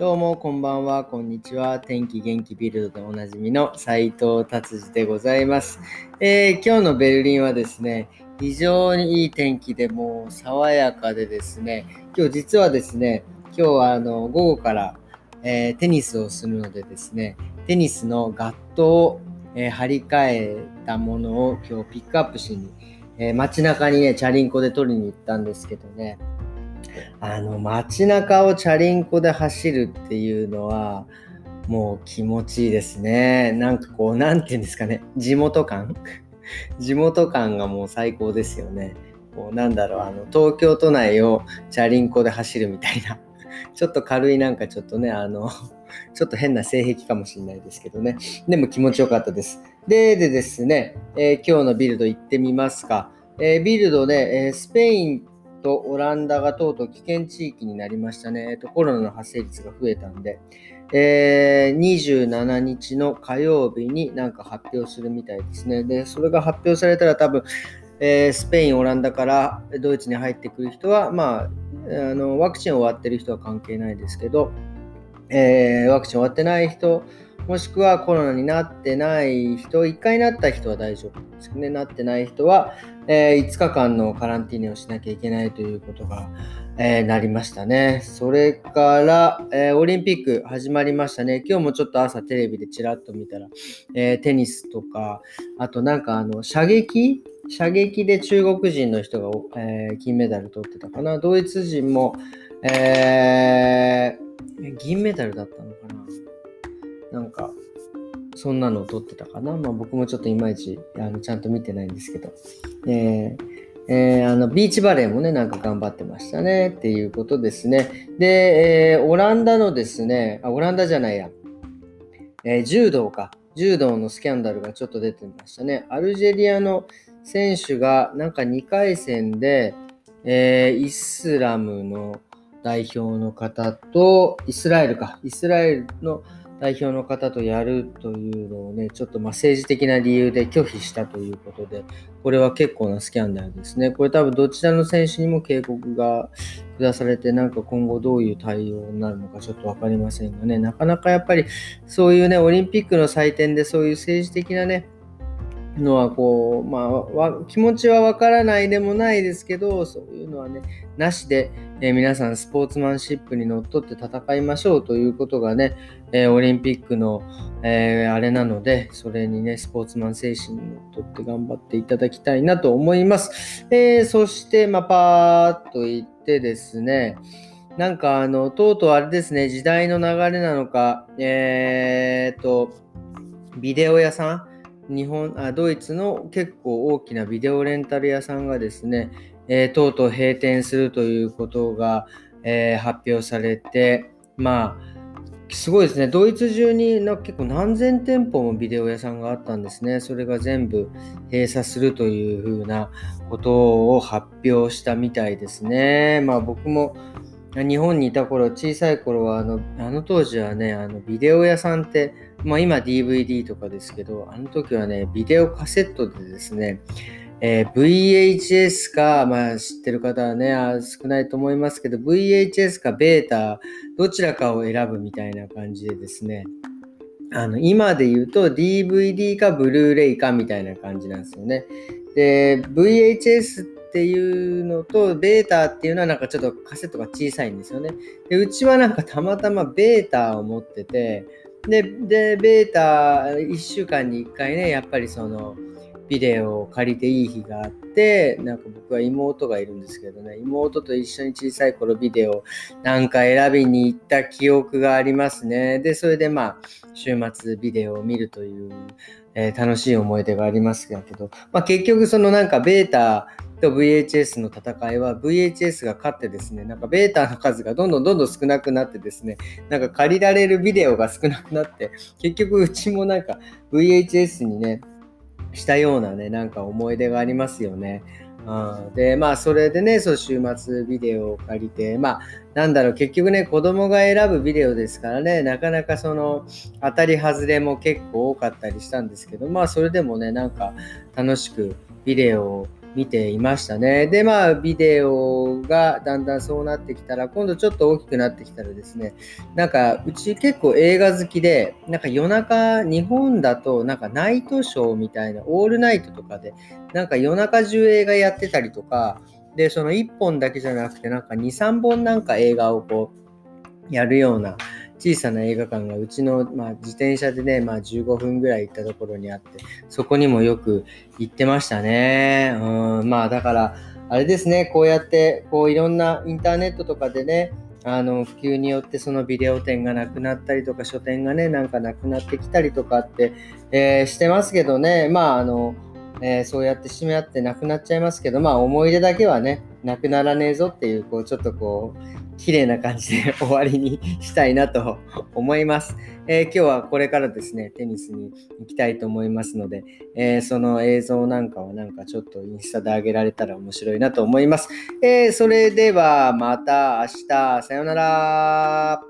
どうもこんばんは、こんにちは。天気元気ビルドでおなじみの斉藤達治でございます、えー、今日のベルリンはですね、非常にいい天気でもう爽やかでですね、今日実はですね、今日はあの午後から、えー、テニスをするのでですね、テニスのガットを、えー、張り替えたものを今日ピックアップしに、え街中にね、チャリンコで取りに行ったんですけどね、あの街中をチャリンコで走るっていうのはもう気持ちいいですね。なんかこう、なんていうんですかね、地元感？地元感がもう最高ですよね。こうなんだろう、あの東京都内をチャリンコで走るみたいな、ちょっと軽いなんかちょっとね、あの、ちょっと変な性癖かもしれないですけどね。でも気持ちよかったです。で、でですね、えー、今日のビルド行ってみますか。えー、ビルドで、えー、スペインとオランダがとうとう危険地域になりましたね。と、コロナの発生率が増えたんで、えー、27日の火曜日になんか発表するみたいですね。で、それが発表されたら多分、えー、スペイン、オランダからドイツに入ってくる人は、まあ、あのワクチン終わってる人は関係ないですけど、えー、ワクチン終わってない人は、もしくはコロナになってない人、1回なった人は大丈夫ですね。なってない人は、えー、5日間のカランティーネをしなきゃいけないということが、えー、なりましたね。それから、えー、オリンピック始まりましたね。今日もちょっと朝テレビでちらっと見たら、えテニスとか、あとなんかあの射撃？射撃で中国人の人が、え金メダル取ってたかな。ドイツ人も、え銀メダルだったのかな。なんか、そんなのを撮ってたかな？まあ僕もちょっといまいちあのちゃんと見てないんですけど。えーえー、あのビーチバレーもね、なんか頑張ってましたねっていうことですね。で、えー、オランダのですね、あ、オランダじゃないや、えー、柔道か。柔道のスキャンダルがちょっと出てましたね。アルジェリアの選手がなんか2回戦で、えー、イスラムの代表の方と、イスラエルか、イスラエルの代表の方とやるというのをね、ちょっとま政治的な理由で拒否したということで、これは結構なスキャンダルですね。これ多分どちらの選手にも警告が下されて、なんか今後どういう対応になるのかちょっと分かりませんがね、なかなかやっぱりそういうね、オリンピックの祭典でそういう政治的なね、のはこう、まあ、気持ちはわからないでもないですけど、そういうのはね、なしで、えー、皆さんスポーツマンシップにのっとって戦いましょうということがね、えー、オリンピックの、えー、あれなので、それにね、スポーツマン精神にのっとって頑張っていただきたいなと思います。えそして、まあ、パーっと言ってですね、なんかあの、とうとうあれですね、時代の流れなのか、えー、と、ビデオ屋さん日本あドイツの結構大きなビデオレンタル屋さんがですね、えー、とうとう閉店するということが、えー、発表されて、まあ、すごいですね。ドイツ中にな結構何千店舗もビデオ屋さんがあったんですね。それが全部閉鎖するというふうなことを発表したみたいですね。まあ僕も日本にいた頃、小さい頃はあの、あの当時はね、あのビデオ屋さんって、まあ今 DVD とかですけど、あの時はね、ビデオカセットでですね、えー、VHS か、まあ知ってる方はね、少ないと思いますけど、VHS かベータ、どちらかを選ぶみたいな感じでですね、あの、今で言うと DVD かブルーレイかみたいな感じなんですよね。で、VHS ってっていうのと、ベータっていうのはなんかちょっとカセットが小さいんですよね。で、うちはなんかたまたまベータを持ってて、で、でベータ1週間に1回ね、やっぱりその、ビデオを借りていい日があって、なんか僕は妹がいるんですけどね、妹と一緒に小さい頃ビデオなんか選びに行った記憶がありますね。で、それでまあ、週末ビデオを見るという、えー、楽しい思い出がありますけど、まあ結局そのなんかベータと VHS の戦いは VHS が勝ってですね、なんかベータの数がどんどんどんどん少なくなってですね、なんか借りられるビデオが少なくなって、結局うちもなんか VHS にね、したようなね、なんか思い出がありますよね。うん、で、まあ、それでね、そう、週末ビデオを借りて、まあ、なんだろう、結局ね、子供が選ぶビデオですからね、なかなかその、当たり外れも結構多かったりしたんですけど、まあ、それでもね、なんか、楽しくビデオを見ていましたね。で、まあ、ビデオがだんだんそうなってきたら、今度ちょっと大きくなってきたらですね、なんか、うち結構映画好きで、なんか夜中、日本だと、なんかナイトショーみたいな、オールナイトとかで、なんか夜中中映画やってたりとか、で、その1本だけじゃなくて、なんか2、3本なんか映画をこう、やるような、小さな映画館がうちの、まあ、自転車でね、まあ、15分ぐらい行ったところにあって、そこにもよく行ってましたね。うん、まあだから、あれですね、こうやってこういろんなインターネットとかでね、あの普及によってそのビデオ店がなくなったりとか書店がねなんかなくなってきたりとかって、えー、してますけどねまああの、えー、そうやって閉め合ってなくなっちゃいますけどまあ思い出だけはねなくならねえぞっていうこうちょっとこう綺麗な感じで終わりにしたいなと 思います、えー、今日はこれからですね、テニスに行きたいと思いますので、えー、その映像なんかはなんかちょっとインスタで上げられたら面白いなと思います。え、それではまた明日、さようなら。